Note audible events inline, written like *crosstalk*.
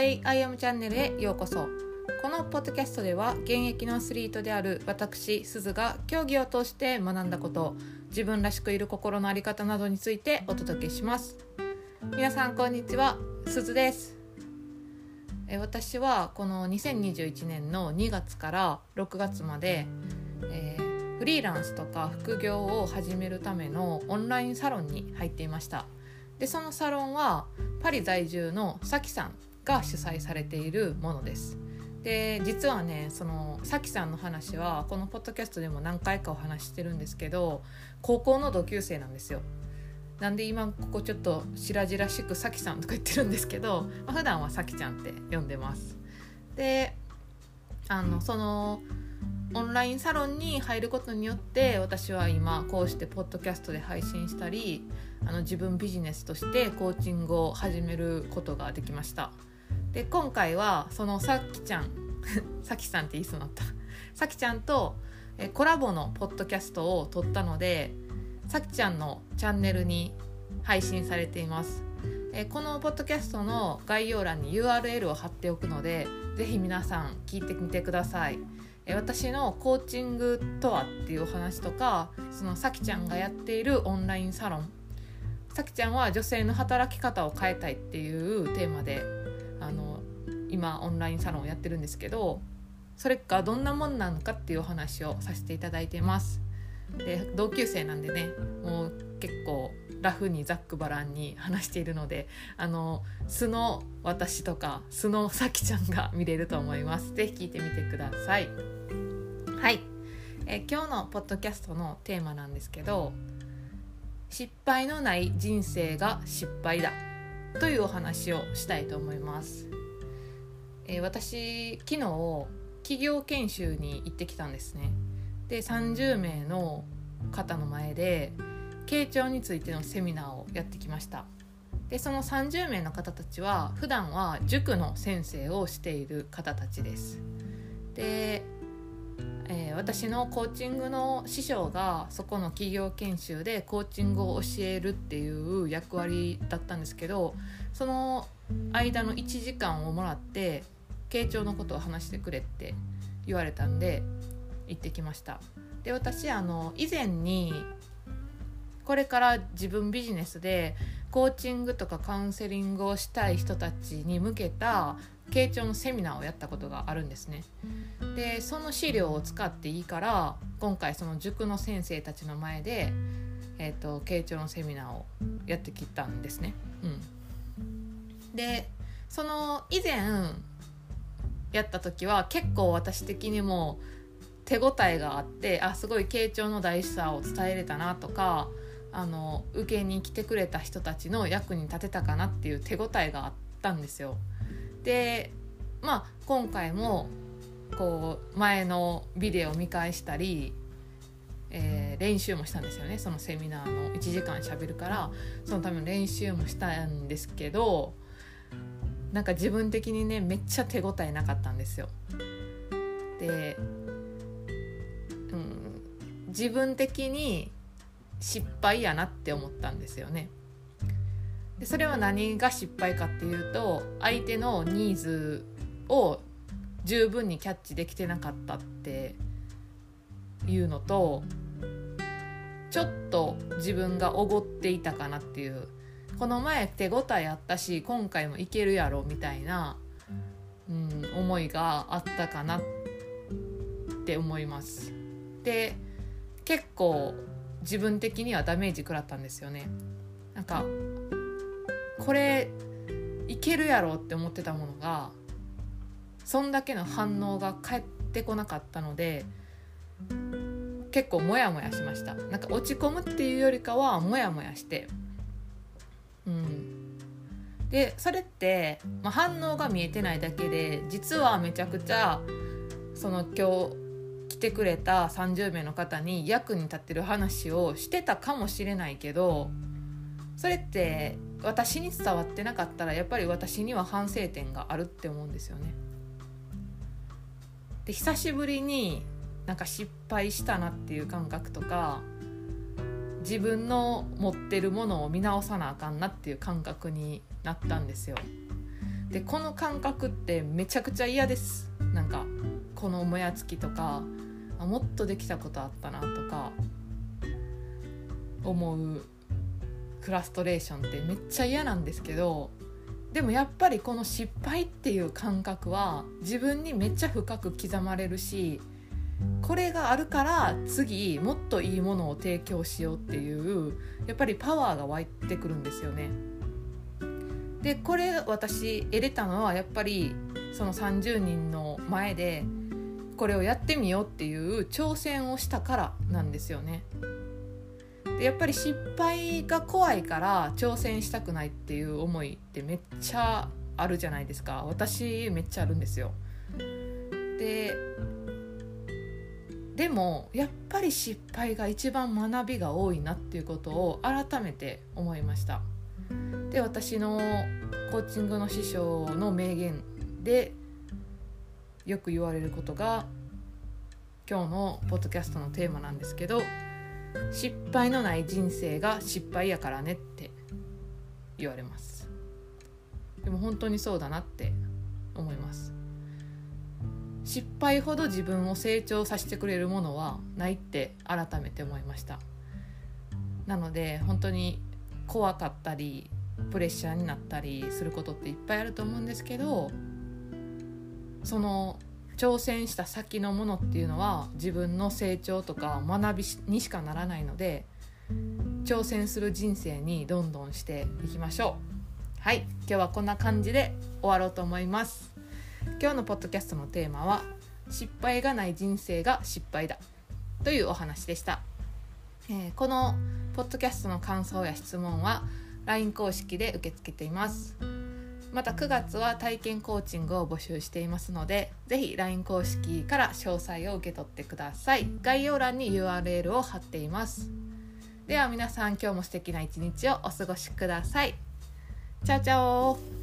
way I am チャンネルへようこそ。このポッドキャストでは現役のアスリートである私すずが競技を通して学んだこと自分らしくいる心の在り方などについてお届けします。皆さんこんにちはすずです。え私はこの2021年の2月から6月まで、えー、フリーランスとか副業を始めるためのオンラインサロンに入っていました。でそのサロンはパリ在住のさきさんが主催されているものです。で実はねそのさきさんの話はこのポッドキャストでも何回かお話してるんですけど高校の同級生なんですよ。なんで今ここちょっと白々しくさきさんとか言ってるんですけど、まあ、普段はさきちゃんって呼んでます。であのそのオンラインサロンに入ることによって私は今こうしてポッドキャストで配信したりあの自分ビジネスとしてコーチングを始めることができました。で今回はそのさきちゃん *laughs* さきさんって言いそうになった？*laughs* さきちゃんとえコラボのポッドキャストを撮ったのでさきちゃんのチャンネルに配信されています。えこのポッドキャストの概要欄に URL を貼っておくので是非皆さん聞いてみてください。え私のコーチングとはっていうお話とかそのさきちゃんがやっているオンラインサロン。さきちゃんは女性の働き方を変えたいっていうテーマであの今オンラインサロンをやってるんですけどそれがどんなもんなのかっていうお話をさせていただいてます。で同級生なんでねもう結構ラフにざっくばらんに話しているのであの素の私とか素のさきちゃんが *laughs* 見れると思います。是非聞いてみてください。はい、え今日のポッドキャストのテーマなんですけど失敗のない人生が失敗だ。というお話をしたいと思います、え私昨日企業研修に行ってきたんですね。で30名の方の前で傾聴についてのセミナーをやってきました。でその30名の方たちは普段は塾の先生をしている方たちです。でえー、私のコーチングの師匠がそこの企業研修でコーチングを教えるっていう役割だったんですけどその間の1時間をもらって傾聴のことを話してくれって言われたんで行ってきました。で私あの以前にこれから自分ビジネスでコーチングとかカウンセリングをしたい人たちに向けた傾聴のセミナーをやったことがあるんですね。でその資料を使っていいから今回その塾の先生たちの前で、えーと、傾聴のセミナーをやってきたんですね。うん、でその以前やった時は結構私的にも手応えがあってあすごい傾聴の大事さを伝えれたなとかあの受けに来てくれた人たちの役に立てたかなっていう手応えがあったんですよ。でまあ今回もこう前のビデオ見返したり、えー、練習もしたんですよねそのセミナーの1時間しゃべるからそのための練習もしたんですけどなんか自分的にねめっちゃ手応えなかったんですよ。で、うん、自分的に失敗やなって思ったんですよね。でそれは何が失敗かっていうと相手のニーズを十分にキャッチできてなかったっていうのとちょっと自分がおごっていたかなっていうこの前手応えあったし今回もいけるやろみたいな、うん、思いがあったかなって思います。で結構自分的にはダメージ食らったんですよね。なんかこれいけるやろって思ってたものがそんだけの反応が返ってこなかったので結構モヤモヤしました。なんか落ち込むっていうよりかはモヤモヤして。うん。でそれって、まあ、反応が見えてないだけで実はめちゃくちゃその今日てくれた30名の方に役に立ってる話をしてたかもしれないけどそれって私に伝わってなかったらやっぱり私には反省点があるって思うんですよね。で久しぶりになんか失敗したなっていう感覚とか自分の持ってるものを見直さなあかんなっていう感覚になったんですよ。でこの感覚ってめちゃくちゃ嫌ですなんかこのもやつきとかあもっとできたことあったなとか思うフラストレーションってめっちゃ嫌なんですけどでもやっぱりこの失敗っていう感覚は自分にめっちゃ深く刻まれるしこれがあるから次もっといいものを提供しようっていうやっぱりパワーが湧いてくるんですよね。でこれ私得れたのはやっぱりその30人の前でこれをやってみようっていう挑戦をしたからなんですよね。でやっぱり失敗が怖いから挑戦したくないっていう思いってめっちゃあるじゃないですか私めっちゃあるんですよ。ででもやっぱり失敗が一番学びが多いなっていうことを改めて思いました。で私のコーチングの師匠の名言でよく言われることが今日のポッドキャストのテーマなんですけど失敗のない人生が失敗やからねって言われます。でも本当にそうだなって思います。失敗ほど自分を成長させてくれるものはないって改めて思いました。なので本当に怖かったりプレッシャーになったりすることっていっぱいあると思うんですけどその挑戦した先のものっていうのは自分の成長とか学びにしかならないので挑戦する人生にどんどんしていきましょう。はい。今日はこんな感じで終わろうと思います。今日のポッドキャストのテーマは失敗がない人生が失敗だ。というお話でした、えー、このポッドキャストの感想や質問は LINE 公式で受け付けています。また9月は体験コーチングを募集していますので是非 LINE 公式から詳細を受け取ってください。概要欄に URL を貼っています。では皆さん今日も素敵な一日をお過ごしください。チャオチャオ。